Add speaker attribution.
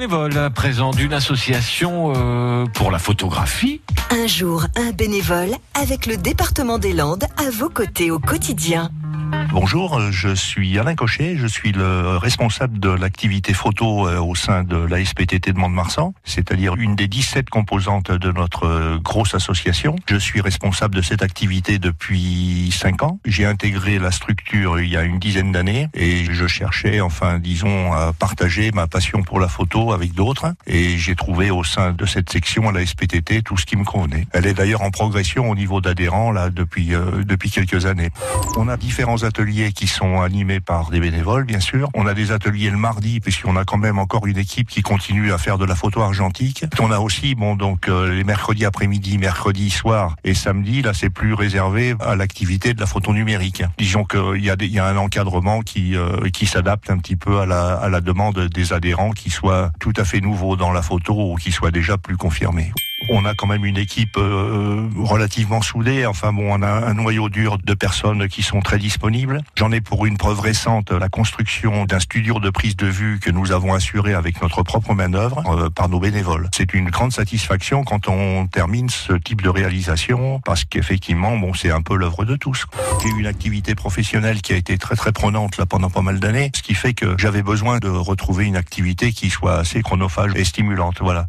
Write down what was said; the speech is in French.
Speaker 1: bénévole à présent d'une association euh, pour la photographie.
Speaker 2: Un jour, un bénévole avec le département des Landes à vos côtés au quotidien.
Speaker 3: Bonjour, je suis Alain Cochet, je suis le responsable de l'activité photo euh, au sein de la SPTT de Mont-de-Marsan, c'est-à-dire une des 17 composantes de notre euh, grosse association. Je suis responsable de cette activité depuis 5 ans. J'ai intégré la structure il y a une dizaine d'années et je cherchais, enfin disons, à partager ma passion pour la photo avec d'autres et j'ai trouvé au sein de cette section à la SPTT tout ce qui me convenait. Elle est d'ailleurs en progression au niveau d'adhérents là depuis euh, depuis quelques années. On a différents ateliers qui sont animés par des bénévoles, bien sûr. On a des ateliers le mardi, puisqu'on a quand même encore une équipe qui continue à faire de la photo argentique. On a aussi, bon, donc euh, les mercredis après-midi, mercredi soir et samedi, là, c'est plus réservé à l'activité de la photo numérique. Disons qu'il y, a a un encadrement qui, euh, qui s'adapte un petit peu à la, à la demande des adhérents, qui soient tout à fait nouveaux dans la photo ou qui soient déjà plus confirmés. On a quand même une équipe euh, relativement soudée. Enfin bon, on a un noyau dur de personnes qui sont très disponibles. J'en ai pour une preuve récente la construction d'un studio de prise de vue que nous avons assuré avec notre propre manœuvre euh, par nos bénévoles. C'est une grande satisfaction quand on termine ce type de réalisation parce qu'effectivement, bon, c'est un peu l'œuvre de tous. J'ai eu une activité professionnelle qui a été très très prenante là pendant pas mal d'années, ce qui fait que j'avais besoin de retrouver une activité qui soit assez chronophage et stimulante. Voilà.